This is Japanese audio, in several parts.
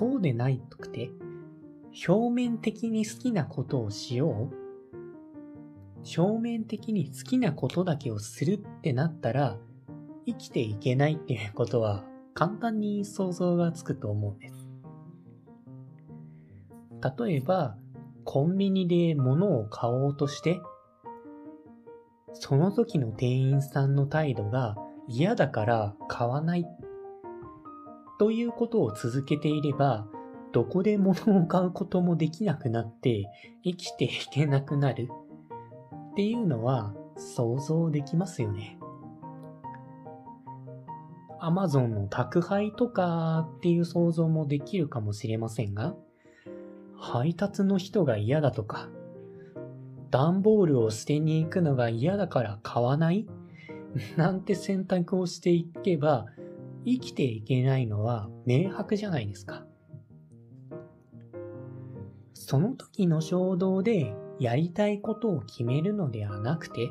そうでないくて、表面的に好きなことをしよう表面的に好きなことだけをするってなったら、生きていけないっていうことは簡単に想像がつくと思うんです。例えば、コンビニで物を買おうとして、その時の店員さんの態度が嫌だから買わないということを続けていれば、どこで物を買うこともできなくなって生きていけなくなるっていうのは想像できますよね。アマゾンの宅配とかっていう想像もできるかもしれませんが、配達の人が嫌だとか、段ボールを捨てに行くのが嫌だから買わない？なんて選択をしていけば、生きていけないのは明白じゃないですか。その時の衝動でやりたいことを決めるのではなくて、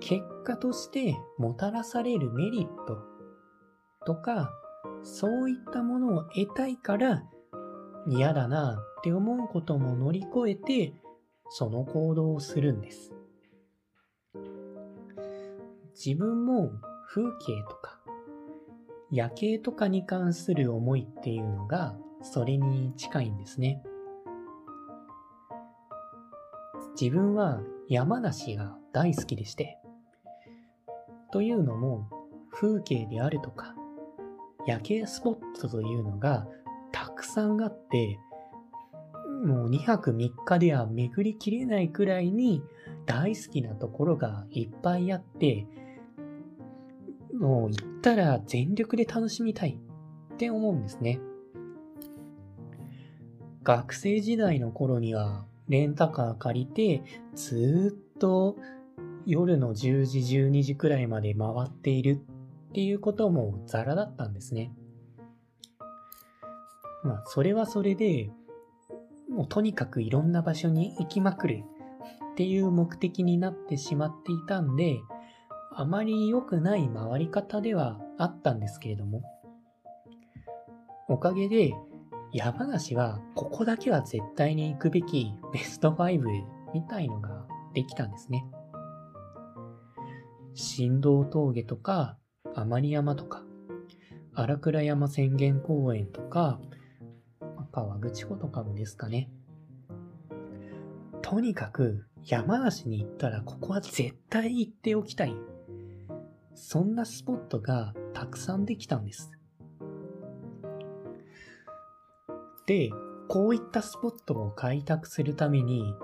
結果としてもたらされるメリットとか、そういったものを得たいから嫌だなって思うことも乗り越えて、その行動をするんです。自分も風景とか夜景とかに関する思いっていうのがそれに近いんですね。自分は山梨が大好きでして、というのも風景であるとか夜景スポットというのがたくさんあって、もう2泊3日では巡りきれないくらいに大好きなところがいっぱいあって、もう行ったら全力で楽しみたいって思うんですね。学生時代の頃にはレンタカー借りてずっと夜の10時12時くらいまで回っているっていうこともザラだったんですね。まあそれはそれでもうとにかくいろんな場所に行きまくるっていう目的になってしまっていたんで、あまり良くない回り方ではあったんですけれども、おかげで山梨はここだけは絶対に行くべきベスト5みたいのができたんですね。新道峠とか、甘利山とか、荒倉山浅間公園とか、川口湖とかもですかね。とにかく山梨に行ったらここは絶対行っておきたい。そんなスポットがたくさんできたんです。で、こういったスポットを開拓するために、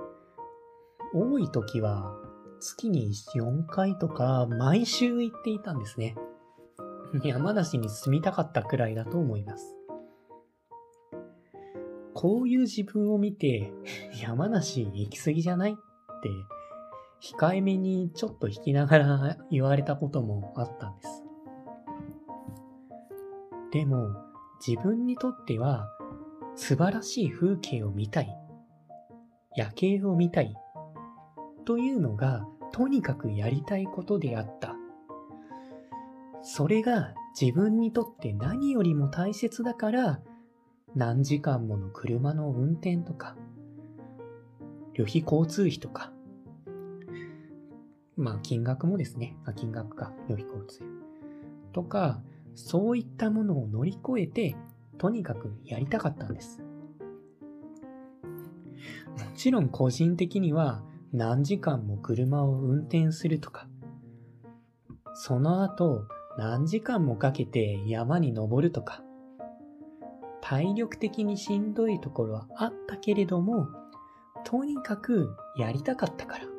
多い時は月に4回とか毎週行っていたんですね。山梨に住みたかったくらいだと思います。こういう自分を見て、山梨行き過ぎじゃないって控えめにちょっと引きながら言われたこともあったんです。でも自分にとっては素晴らしい風景を見たい、夜景を見たいというのがとにかくやりたいことであった。それが自分にとって何よりも大切だから何時間もの車の運転とか旅費交通費とかまあ金額もですね、あ金額か、予備交通とか、そういったものを乗り越えて、とにかくやりたかったんです。もちろん個人的には何時間も車を運転するとか、その後何時間もかけて山に登るとか、体力的にしんどいところはあったけれども、とにかくやりたかったから。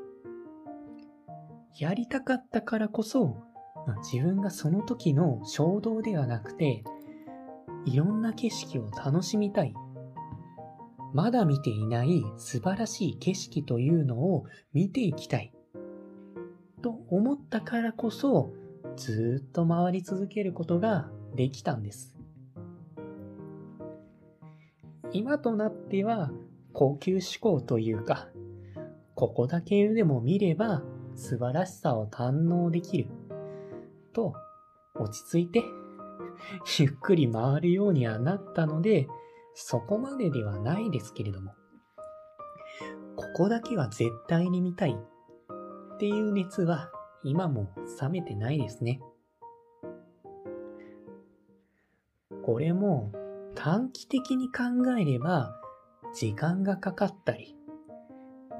やりたかったからこそ、自分がその時の衝動ではなくて、いろんな景色を楽しみたい。まだ見ていない素晴らしい景色というのを見ていきたい。と思ったからこそ、ずっと回り続けることができたんです。今となっては高級志向というか、ここだけでも見れば素晴らしさを堪能できると落ち着いて ゆっくり回るようにはなったので、そこまでではないですけれども、ここだけは絶対に見たいっていう熱は今も冷めてないですね。これも短期的に考えれば時間がかかったり、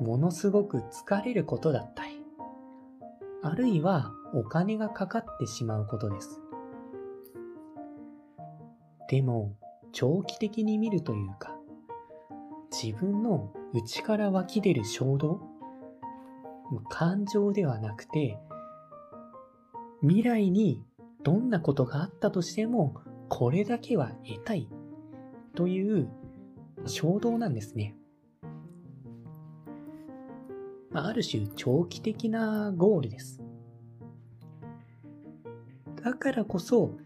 ものすごく疲れることだったり、あるいはお金がかかってしまうことです。でも、長期的に見るというか、自分の内から湧き出る衝動、感情ではなくて、未来にどんなことがあったとしても、これだけは得たいという衝動なんですね。ある種長期的なゴールです。だからこそ、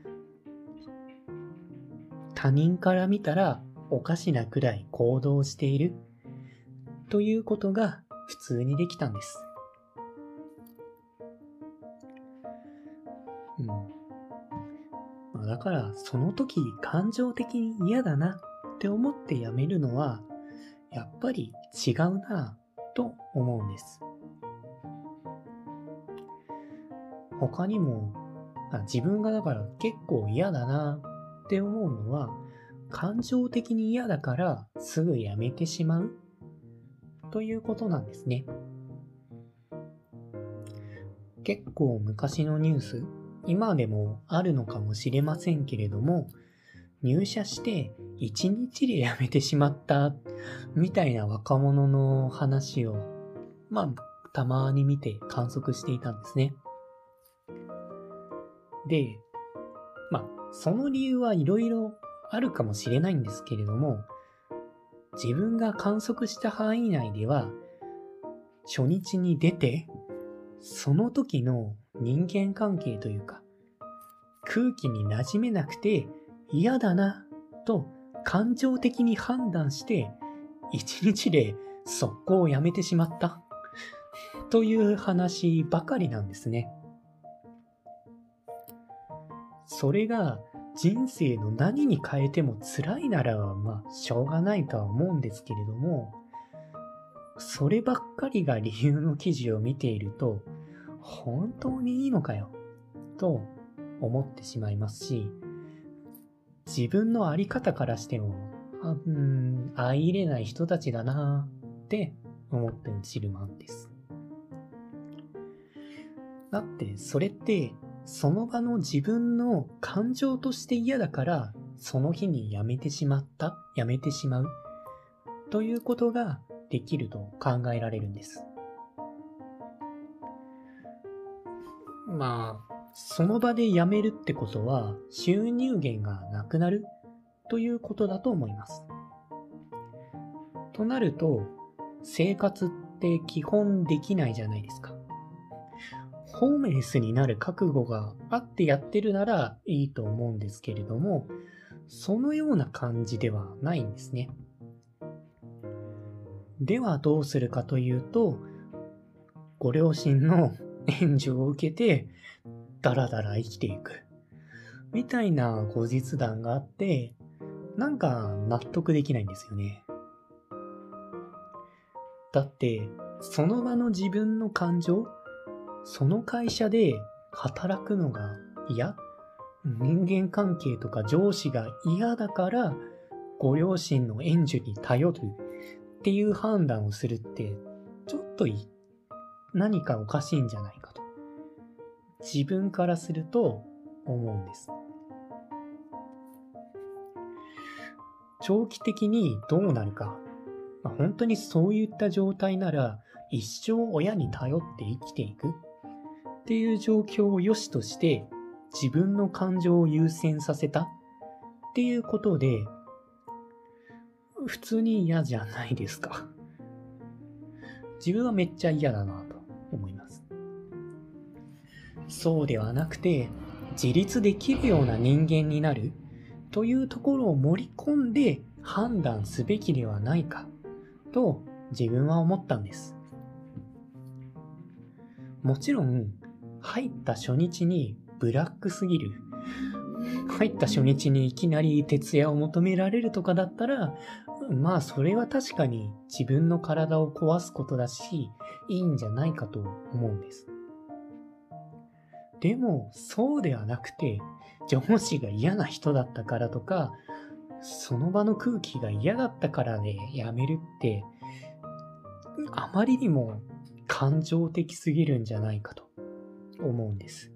他人から見たらおかしなくらい行動しているということが普通にできたんです。うんまあ、だからその時感情的に嫌だなって思ってやめるのはやっぱり違うなと思うんです。他にも自分がだから結構嫌だなって思うのは感情的に嫌だからすぐやめてしまうということなんですね。結構昔のニュース、今でもあるのかもしれませんけれども、入社して1日で辞めてしまったみたいな若者の話を、まあ、たまに見て観測していたんですね。で、まあ、その理由はいろいろあるかもしれないんですけれども、自分が観測した範囲内では、初日に出て、その時の人間関係というか、空気に馴染めなくて嫌だなと感情的に判断して一日で速攻をやめてしまったという話ばかりなんですね。それが人生の何に変えても辛いならまあしょうがないとは思うんですけれどもそればっかりが理由の記事を見ていると本当にいいのかよと思ってしまいますし自分のあり方からしても、あうん、相入れない人たちだなって思ってるチルマンです。だって、それって、その場の自分の感情として嫌だから、その日にやめてしまった、やめてしまう、ということができると考えられるんです。まあ、その場で辞めるってことは収入源がなくなるということだと思います。となると、生活って基本できないじゃないですか。ホームレスになる覚悟があってやってるならいいと思うんですけれども、そのような感じではないんですね。ではどうするかというと、ご両親の援助を受けてダラダラ生きていく。みたいな後日談があって、なんか納得できないんですよね。だって、その場の自分の感情、その会社で働くのが嫌人間関係とか上司が嫌だから、ご両親の援助に頼るっていう判断をするって、ちょっと何かおかしいんじゃない。自分からすると思うんです。長期的にどうなるか、まあ、本当にそういった状態なら一生親に頼って生きていくっていう状況を良しとして自分の感情を優先させたっていうことで普通に嫌じゃないですか。自分はめっちゃ嫌だなと。そうではなくて、自立できるような人間になるというところを盛り込んで判断すべきではないかと自分は思ったんです。もちろん、入った初日にブラックすぎる。入った初日にいきなり徹夜を求められるとかだったら、まあそれは確かに自分の体を壊すことだし、いいんじゃないかと思うんです。でも、そうではなくて、上司が嫌な人だったからとか、その場の空気が嫌だったからで、ね、辞めるって、あまりにも感情的すぎるんじゃないかと思うんです。